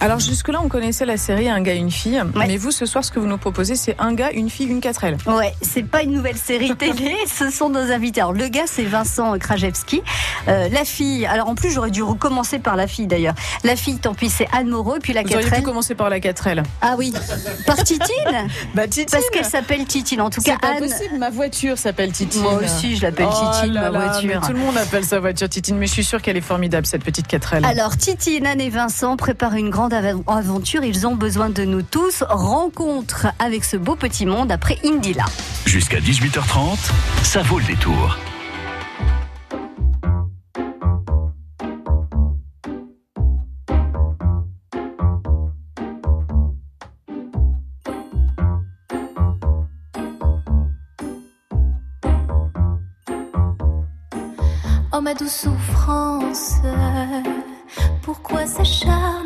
Alors jusque-là, on connaissait la série Un gars, une fille. Mais vous, ce soir, ce que vous nous proposez, c'est Un gars, une fille, une 4L. Ouais, c'est pas une nouvelle série télé, ce sont nos invités. Alors le gars, c'est Vincent Krajewski. Euh, la fille, alors en plus, j'aurais dû recommencer par la fille d'ailleurs. La fille, tant pis, c'est Anne Moreau. Et puis la Vous 4L. auriez pu commencer par la 4L. Ah oui, par Titine Bah Titine Parce qu'elle s'appelle Titine. En tout cas, C'est pas Anne. possible, ma voiture s'appelle Titine. Moi aussi, je l'appelle Oh Titine, là ma là, voiture. tout le monde appelle sa voiture Titine, mais je suis sûre qu'elle est formidable, cette petite 4L. Alors, Titine, Anne et Vincent préparent une grande av- aventure. Ils ont besoin de nous tous. Rencontre avec ce beau petit monde après Indila. Jusqu'à 18h30, ça vaut le détour. Oh ma douce souffrance, pourquoi s'acharner,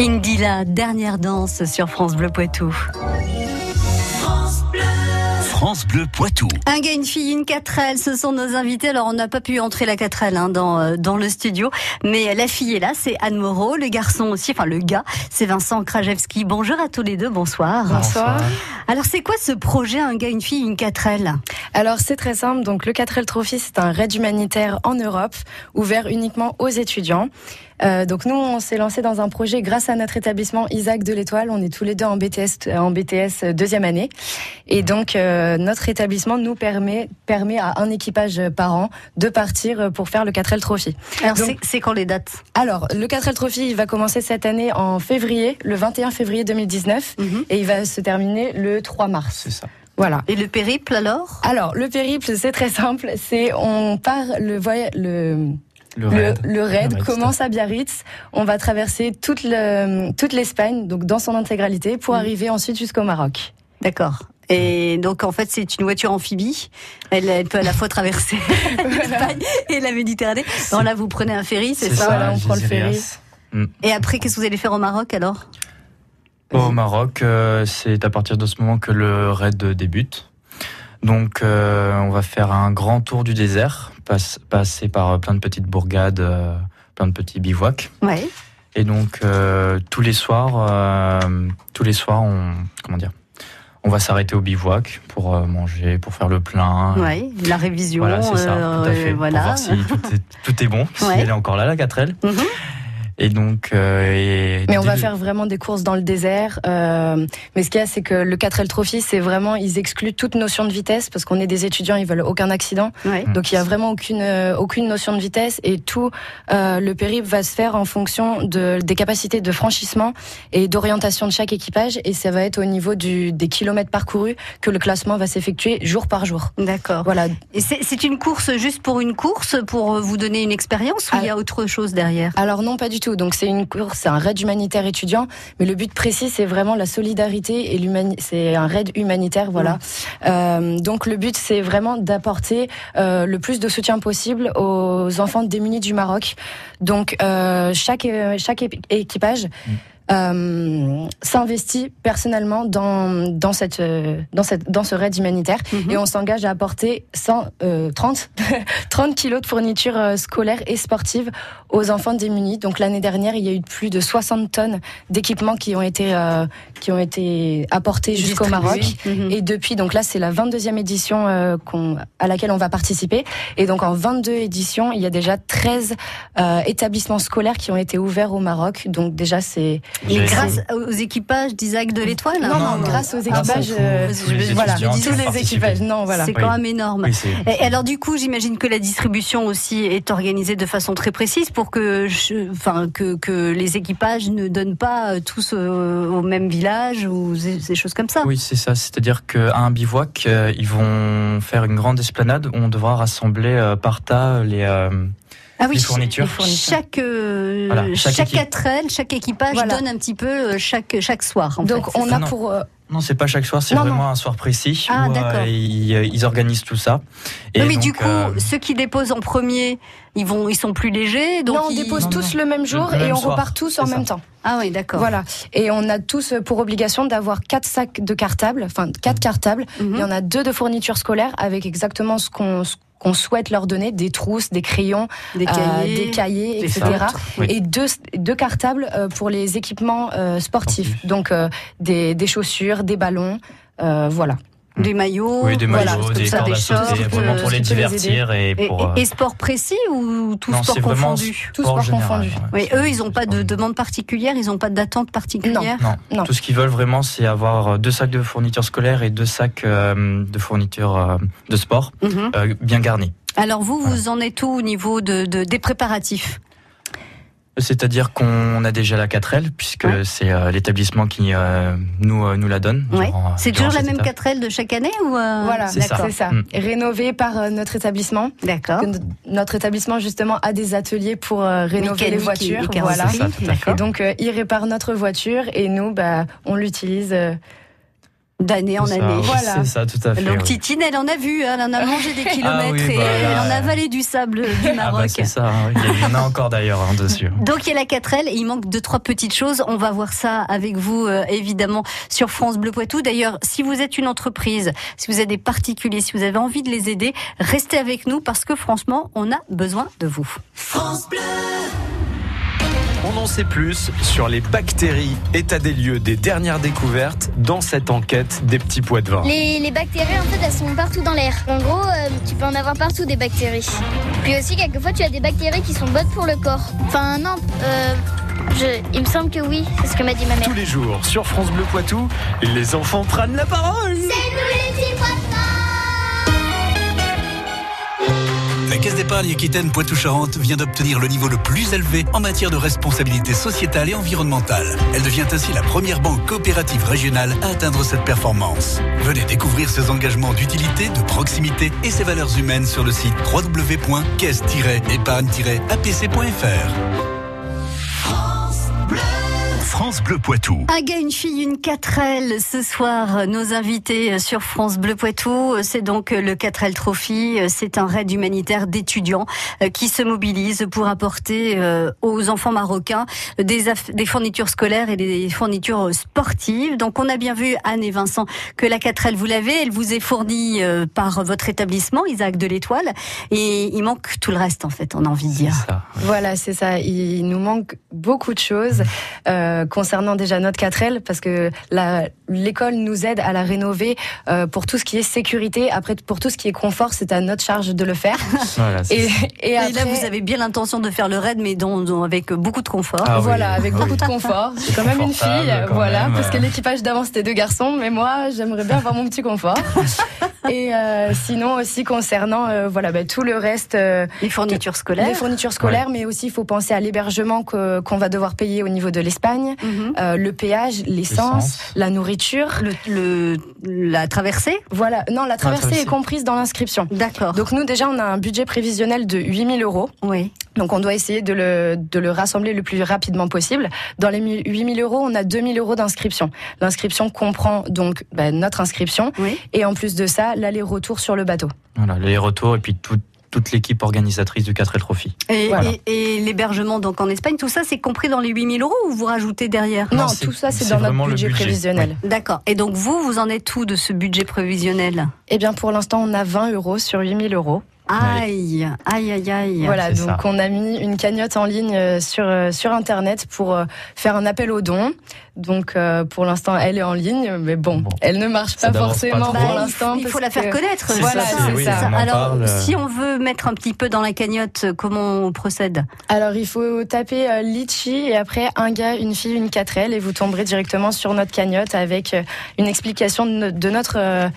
Indila, dernière danse sur France Bleu Poitou. France Bleu Poitou. Un gars, une fille, une 4L, ce sont nos invités. Alors, on n'a pas pu entrer la 4L hein, dans, euh, dans le studio, mais la fille est là, c'est Anne Moreau. Le garçon aussi, enfin le gars, c'est Vincent Krajewski. Bonjour à tous les deux, bonsoir. Bonsoir. Alors, c'est quoi ce projet, un gars, une fille, une 4L Alors c'est très simple. Donc le 4L Trophy, c'est un raid humanitaire en Europe, ouvert uniquement aux étudiants. Euh, donc nous, on s'est lancé dans un projet grâce à notre établissement Isaac de l'Étoile. On est tous les deux en BTS, euh, en BTS deuxième année, et donc euh, notre établissement nous permet permet à un équipage par an de partir pour faire le 4L Trophy. Alors, c'est- quand les dates? Alors, le 4L Trophy, il va commencer cette année en février, le 21 février 2019, Mhm. et il va se terminer le 3 mars. C'est ça. Voilà. Et le périple alors? Alors, le périple, c'est très simple. C'est on part le voyage, le Le raid. le raid Le raid, commence à Biarritz. On va traverser toute le, toute l'Espagne, donc dans son intégralité, pour Mhm. arriver ensuite jusqu'au Maroc. D'accord. Et donc en fait c'est une voiture amphibie. Elle, elle peut à la fois traverser l'Espagne et la Méditerranée. Alors là vous prenez un ferry, c'est ça, ça, Voilà, on prend le Gézélias. Et après qu'est-ce que vous allez faire au Maroc alors Au Maroc, euh, c'est à partir de ce moment que le raid débute. Donc, euh, on va faire un grand tour du désert, passe- passer par plein de petites bourgades, euh, plein de petits bivouacs. Ouais. Et donc, euh, tous les soirs, euh, tous les soirs, on, comment dire, on va s'arrêter au bivouac pour euh, manger, pour faire le plein. Ouais. La révision. Voilà, c'est ça, euh, tout à fait. voilà. Pour voir si tout est, tout est bon, si Ouais. elle est encore là, la 4L. Mhm. Et donc, euh, et Mais on va faire vraiment des courses dans le désert. euh, mais ce qu'il y a, c'est que le 4L Trophy, c'est vraiment, ils excluent toute notion de vitesse parce qu'on est des étudiants, ils veulent aucun accident. Ouais. Mm. Donc il y a vraiment aucune euh, aucune notion de vitesse et tout euh, le périple va se faire en fonction de des capacités de franchissement et d'orientation de chaque équipage et ça va être au niveau du des kilomètres parcourus que le classement va s'effectuer jour par jour. D'accord. Voilà. Et c'est c'est une course juste pour une course, pour vous donner une expérience ou il y a autre chose derrière? Alors non, pas du tout. Donc c'est une course, c'est un raid humanitaire étudiant, mais le but précis c'est vraiment la solidarité et c'est un raid humanitaire, voilà. Euh, donc le but c'est vraiment d'apporter euh, le plus de soutien possible aux enfants démunis du Maroc. Donc euh, chaque chaque équipage euh, s'investit personnellement dans dans cette euh, dans cette dans ce raid humanitaire Mhm. et on s'engage à apporter 100 euh, 30 30 kilos de fournitures euh, scolaires et sportives aux enfants démunis. Donc l'année dernière, il y a eu plus de 60 tonnes d'équipements qui ont été euh, qui ont été apportés jusqu'au Maroc. Mhm. Et depuis, donc là, c'est la 22e édition à laquelle on va participer. Et donc en 22 éditions, il y a déjà 13 euh, établissements scolaires qui ont été ouverts au Maroc. Donc déjà, c'est Et grâce aux équipages d'Isaac de l'Étoile non, non, non. grâce aux Grâce équipages, euh, tous les voilà, tous les équipages. Non, voilà. C'est quand même énorme. Oui, Et alors du coup, j'imagine que la distribution aussi est organisée de façon très précise pour que, je- enfin, que, que les équipages ne donnent pas euh, tous euh, au même village ou des choses comme ça. Oui, c'est ça. C'est-à-dire qu'à un bivouac, euh, ils vont faire une grande esplanade où on devra rassembler euh, par tas les, euh, Ah oui, les fournitures. les fournitures. chaque euh, Voilà, chaque, chaque équipe. 4L, chaque équipage Voilà. donne un petit peu euh, chaque chaque soir. En Donc fait, on a Non. pour euh, Non, c'est pas chaque soir, c'est Non, vraiment un soir précis Ah, où euh, d'accord. ils, euh, ils organisent tout ça. Et Non, mais donc, du coup, euh, ceux qui déposent en premier, ils vont, ils sont plus légers. Donc non, on ils- dépose Non, tous non. le même jour Le et même on soir, repart tous en même temps. Ah oui, d'accord. Voilà. Et on a tous pour obligation d'avoir quatre sacs de cartables, enfin quatre cartables. Mhm. Il y en a deux de fournitures scolaires avec exactement ce qu'on ce qu'on souhaite leur donner, des trousses, des crayons, Des euh, cahiers, des cahiers, des etc. Oui. Et deux, deux cartables euh, pour les équipements euh, sportifs. Sportifs. Donc euh, des, des chaussures, des ballons, euh, voilà. Des maillots, oui, des maillots, des ça, des shorts, vraiment euh, pour les divertir et pour. euh, et- et sport précis ou tout non, sport confondu? Tout sport général, confondu. ouais. Oui, eux, ils n'ont pas de demande particulière, ils n'ont pas d'attente particulière. Non, Non. tout ce qu'ils veulent vraiment, c'est avoir deux sacs de fournitures scolaires et deux sacs euh, de fournitures euh, de sport euh, bien garnis. Alors vous, vous en êtes où au niveau de, de- des préparatifs? C'est-à-dire qu'on a déjà la 4L, puisque Ouais. c'est euh, l'établissement qui euh, nous, euh, nous la donne. Ouais. C'est toujours la même étape. 4L de chaque année ou euh, Voilà, c'est ça. ça. Mm. Rénové par euh, notre établissement. D'accord. Notre établissement justement a des ateliers pour euh, rénover les Mécanique voitures. et voilà. ça. Et donc euh, ils réparent notre voiture et nous bah on l'utilise. D'année en ça, année. Voilà. C'est ça, tout à fait. Donc oui. Titine, elle en a vu, hein, elle en a mangé des kilomètres oui, et bah, elle en a avalé du sable du Ah bah, Maroc. c'est ça, hein. il y a- il y en a encore d'ailleurs hein, dessus. Donc il y a la 4L et il manque deux trois petites choses. On va voir ça avec vous euh, évidemment sur France Bleu Poitou. D'ailleurs, si vous êtes une entreprise, si vous êtes des particuliers, si vous avez envie de les aider, restez avec nous parce que franchement, on a besoin de vous. On en sait plus sur les bactéries, état des lieux des dernières découvertes dans cette enquête des petits pois de vin. Les, les bactéries, en fait, elles sont partout dans l'air. En gros, euh, tu peux en avoir partout des bactéries. Puis aussi, quelquefois, tu as des bactéries qui sont bonnes pour le corps. Enfin, non, euh, je- il me semble que oui, c'est ce que m'a dit ma mère. Tous les jours sur France Bleu Poitou, les enfants prennent la parole. C'est nous les petits poissons D'épargne Aquitaine Poitou-Charentes vient d'obtenir le niveau le plus élevé en matière de responsabilité sociétale et environnementale. Elle devient ainsi la première banque coopérative régionale à atteindre cette performance. Venez découvrir ses engagements d'utilité, de proximité et ses valeurs humaines sur le site www.caisse-épargne-apc.fr. France Bleu Poitou. Un gars, une fille, une 4L. Ce soir, nos invités sur France Bleu Poitou, c'est donc le 4L Trophy. C'est un raid humanitaire d'étudiants euh, qui se mobilisent pour apporter euh, aux enfants marocains des, des fournitures scolaires et des fournitures sportives. Donc, on a bien vu, Anne et Vincent, que la 4L, vous l'avez. Elle vous est fournie euh, par votre établissement, Isaac de l'Étoile. Et il manque tout le reste, en fait, on a envie de dire. Ça. Voilà, c'est ça. Il nous manque beaucoup de choses euh, concernant déjà notre 4L parce que l'école nous aide à la rénover euh, pour tout ce qui est sécurité. Après, pour tout ce qui est confort, c'est à notre charge de le faire. Voilà, c'est Et, là, vous avez bien l'intention de faire le raid, mais dont, dont- avec beaucoup de confort. Ah oui. voilà, avec beaucoup de confort. J'ai quand même une fille, quand voilà, même. parce que l'équipage d'avant c'était deux garçons, mais moi j'aimerais bien avoir mon petit confort. Et euh, sinon aussi concernant euh, voilà bah, tout le reste, euh, Les fournitures scolaires. les fournitures scolaires, mais aussi il faut penser à l'hébergement que- qu'on va devoir payer au niveau de l'Espagne, euh, le péage, l'essence, L'essence. la nourriture. Le, le- la traversée Voilà, non, la traversée traversée. est comprise dans l'inscription. D'accord. Donc nous déjà on a un budget prévisionnel de 8000 euros. oui. Donc on doit essayer de le, de le rassembler le plus rapidement possible. Dans les 1000 8000 euros, on a 2000 euros d'inscription. L'inscription comprend donc bah, notre inscription Oui. et en plus de ça, l'aller-retour sur le bateau. Voilà, les retours et puis tout- toute l'équipe organisatrice du 4L Trophy. Et, Voilà. et- et l'hébergement donc en Espagne, tout ça c'est compris dans les 8000 euros ou vous rajoutez derrière? Non, tout ça c'est dans notre budget, prévisionnel. D'accord. Et donc vous, vous en êtes où de ce budget prévisionnel? Eh bien pour l'instant, on a 20 euros sur 8000 euros. Aïe, aïe, aïe, aïe. Voilà, donc ça. on a mis une cagnotte en ligne euh, sur euh, sur internet pour euh, faire un appel aux dons. Donc euh, pour l'instant, elle est en ligne, mais bon, Bon. elle ne marche pas forcément pour Bah, il l'instant. faut- il faut la faire que- connaître. C'est Voilà, ça, c'est oui, ça. Alors, parle. si on veut mettre un petit peu dans la cagnotte, comment on procède? Alors il faut taper euh, Litchi et après un gars, une fille, une 4L et vous tomberez directement sur notre cagnotte avec une explication de, no- de notre euh,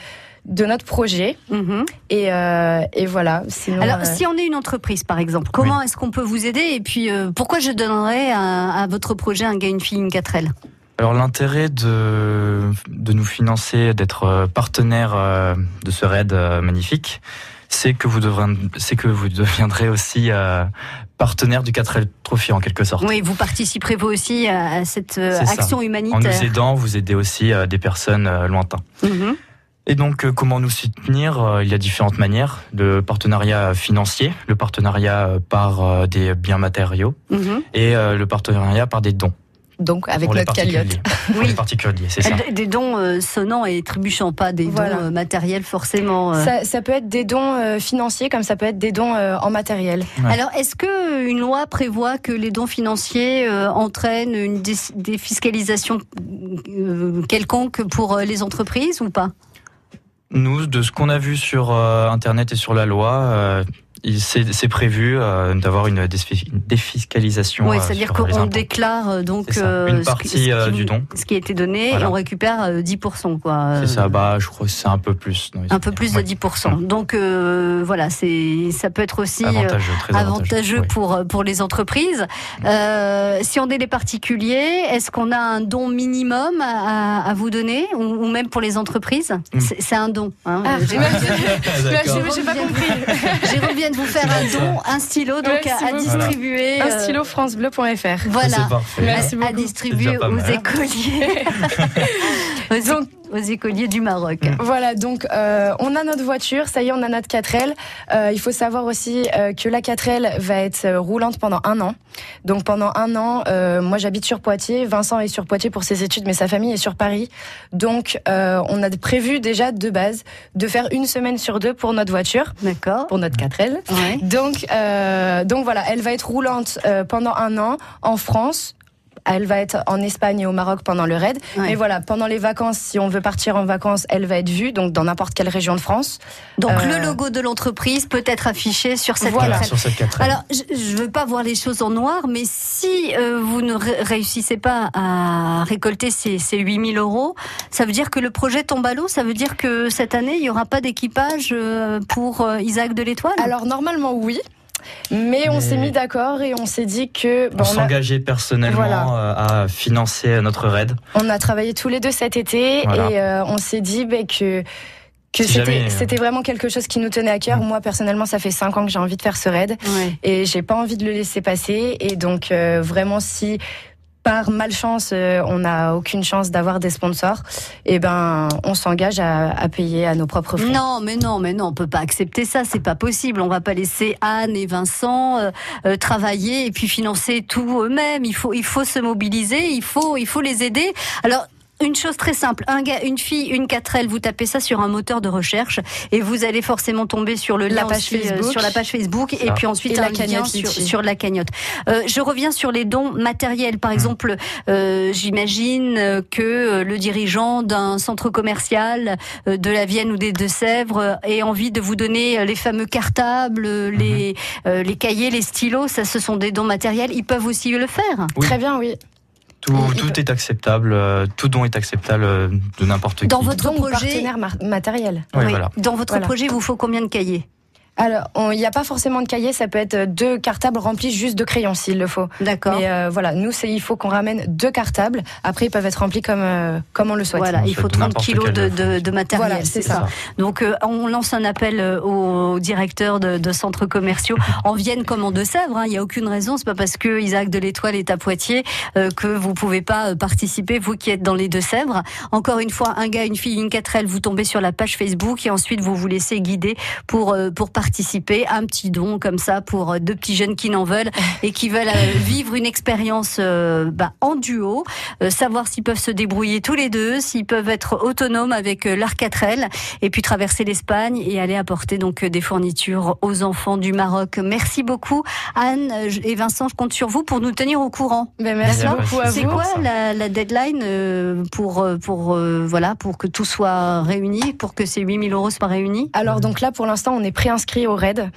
de notre projet Mhm. et, euh, et voilà. Sinon, Alors, euh, si on est une entreprise, par exemple, comment est-ce qu'on peut vous aider Et puis, euh, pourquoi je donnerais à, à votre projet un gars, une fille, une 4L Alors l'intérêt de, de nous financer, d'être partenaire de ce raid magnifique, c'est que vous devrez, c'est que vous deviendrez aussi euh, partenaire du 4L Trophy en quelque sorte. Oui, vous participerez vous aussi à, cette ça. action En nous humanitaire. aidant, vous aidez aussi euh, des personnes euh, lointaines. Mhm. Et donc, euh, comment nous soutenir Euh, Il y a différentes manières. Le partenariat financier, le partenariat euh, par des biens matériaux Mhm. et le partenariat par des dons. donc avec pour notre cagnotte. Pour les particuliers, c'est ça. Des- Des dons sonnants et trébuchants, pas des Voilà. dons matériels forcément. Ça, ça peut être des dons financiers comme ça peut être des dons en matériel. Ouais. Alors, est-ce que une loi prévoit que les dons financiers entraînent une dé- défiscalisation quelconque pour les entreprises ou pas? Nous, de ce qu'on a vu sur euh, Internet et sur la loi, euh, c'est prévu euh, d'avoir une, défi- une défiscalisation. Oui, euh, c'est-à-dire qu'on déclare euh, donc euh, Une ce qui- partie, ce qui, du don. ce qui a été donné Voilà. et on récupère euh, 10%. Quoi. C'est ça, bah, je crois que c'est un peu plus. non, Un peu plus de ouais. 10%. Donc euh, voilà, c'est ça peut être aussi Avantageux, très avantageux. avantageux oui. pour pour les entreprises. Euh, si on est des particuliers, est-ce qu'on a un don minimum à, à vous donner ou, ou même pour les entreprises? Mm. C'est un don. hein. Ah, J'ai- pas compris. Jérôme vient de vous faire un don, un stylo donc à, à distribuer. Un euh, stylo francebleu.fr. Voilà. À beaucoup. distribuer aux écoliers. Donc- aux écoliers du Maroc. Voilà, donc euh, on a notre voiture, ça y est, on a notre 4L. Euh, il faut savoir aussi euh, que la 4L va être euh, roulante pendant un an. Donc pendant un an, euh, moi j'habite sur Poitiers, Vincent est sur Poitiers pour ses études, mais sa famille est sur Paris. Donc euh, on a prévu déjà de base de faire une semaine sur deux pour notre voiture, D'accord. pour notre 4L. Ouais. Donc, euh, donc voilà, elle va être roulante euh, pendant un an en France elle va être en Espagne et au Maroc pendant le raid. Ouais. Mais voilà, pendant les vacances, si on veut partir en vacances, elle va être vue, donc dans n'importe quelle région de France. Donc Euh, le logo de l'entreprise peut être affiché sur cette Voilà. Sur cette 4 Alors, je ne veux pas voir les choses en noir, mais si euh, vous ne ré- réussissez pas à récolter ces, ces 8000 euros, ça veut dire que le projet tombe à l'eau Ça veut dire que cette année, il n'y aura pas d'équipage euh, pour euh, Isaac de l'Étoile? Alors normalement oui, mais on s'est mis d'accord et on s'est dit que On bon, on, a, s'engageait personnellement Voilà. euh, à financer notre raid. on a travaillé tous les deux cet été Voilà. et euh, on s'est dit ben, que que Si c'était jamais, euh, vraiment quelque chose qui nous tenait à cœur. Mm. Moi personnellement, ça fait cinq ans que j'ai envie de faire ce raid Ouais. et j'ai pas envie de le laisser passer. Et donc euh, vraiment si par malchance euh, on n'a aucune chance d'avoir des sponsors, et ben on s'engage à, à payer à nos propres frais. Non, mais non, mais non, on peut pas accepter ça, c'est pas possible. On va pas laisser Anne et Vincent euh, euh, travailler et puis financer tout eux-mêmes. Il faut, il faut se mobiliser, il faut, il faut les aider. Alors. Une chose très simple, un gars, une fille, une 4L, vous tapez ça sur un moteur de recherche et vous allez forcément tomber sur le La lien page aussi, euh, Facebook. sur la page Facebook et puis ensuite Et un la lien cagnotte sur, la cagnotte. Euh, je reviens sur les dons matériels. Par exemple, euh, j'imagine euh, que euh, le dirigeant d'un centre commercial de la Vienne ou des Deux-Sèvres ait envie de vous donner les fameux cartables, les, euh, les cahiers, les stylos. Ça, ce sont des dons matériels. Ils peuvent aussi le faire. Oui. Très bien, oui. Tout, Et- tout est acceptable, euh, tout don est acceptable euh, de n'importe qui. Dans votre Donc projet, partenaire matériel. Oui, oui, voilà. dans votre Voilà. projet, il vous faut combien de cahiers? Alors, il n'y a pas forcément de cahier, ça peut être deux cartables remplis juste de crayons s'il le faut. D'accord. Mais euh, voilà, nous, c'est il faut qu'on ramène deux cartables. Après, ils peuvent être remplis comme, euh, comme on le souhaite. Voilà, On il faut souhaite 30 n'importe kilos de, de, de matériel. Voilà, c'est ça. Donc euh, on lance un appel euh, aux directeurs de, de centres commerciaux en Vienne comme en Deux-Sèvres. hein. Il n'y a aucune raison. C'est pas parce que Isaac de l'Étoile est à Poitiers euh, que vous pouvez pas euh, participer, vous qui êtes dans les Deux-Sèvres. Encore une fois, un gars, une fille, une 4L, vous tombez sur la page Facebook et ensuite vous vous laissez guider pour euh, pour participer. Un petit don comme ça pour euh, deux petits jeunes qui n'en veulent et qui veulent euh, vivre une expérience euh, bah, en duo, euh, savoir s'ils peuvent se débrouiller tous les deux, s'ils peuvent être autonomes avec leur 4L et puis traverser l'Espagne et aller apporter donc des fournitures aux enfants du Maroc. Merci beaucoup Anne et Vincent, je compte sur vous pour nous tenir au courant. Ben, merci beaucoup à C'est quoi la, la deadline pour pour euh, voilà pour que tout soit réuni, pour que ces 8000 euros soient réunis? Alors donc là, pour l'instant, on est préinscrit au RAID.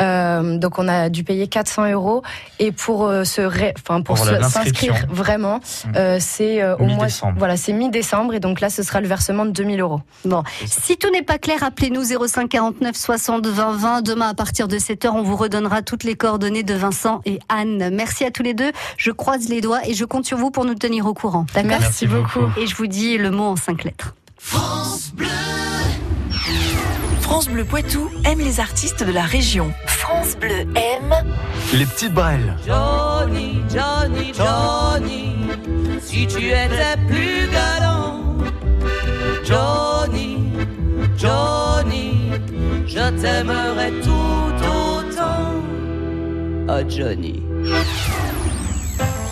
Euh, donc on a dû payer 400 euros. Et pour euh, se, ré- enfin pour s'inscrire vraiment, Mm. euh, c'est euh, au mois. Mi-décembre. Voilà, c'est mi-décembre. Et donc là, ce sera le versement de 2000 euros. Bon, si tout n'est pas clair, appelez-nous 05 49 60 20 20. Demain, à partir de 7h, on vous redonnera toutes les coordonnées de Vincent et Anne. Merci à tous les deux. Je croise les doigts et je compte sur vous pour nous tenir au courant. D'accord Merci, Merci beaucoup. beaucoup. Et je vous dis le mot en cinq lettres. France Bleu Poitou aime les artistes de la région. France Bleu aime Les petites brelles. Johnny, Johnny, Johnny, si tu étais plus galant. Johnny, Johnny, je t'aimerais tout autant. Oh Johnny.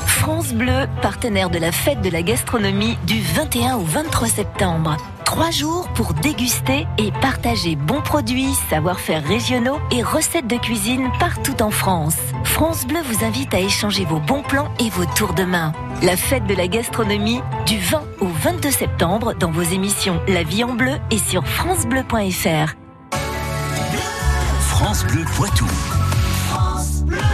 France Bleu, partenaire de la fête de la gastronomie du 21 au 23 septembre. Trois jours pour déguster et partager bons produits, savoir-faire régionaux et recettes de cuisine partout en France. France Bleu vous invite à échanger vos bons plans et vos tours de main. La fête de la gastronomie du 20 au 22 septembre dans vos émissions La vie en bleu et sur francebleu.fr. France Bleu Poitou.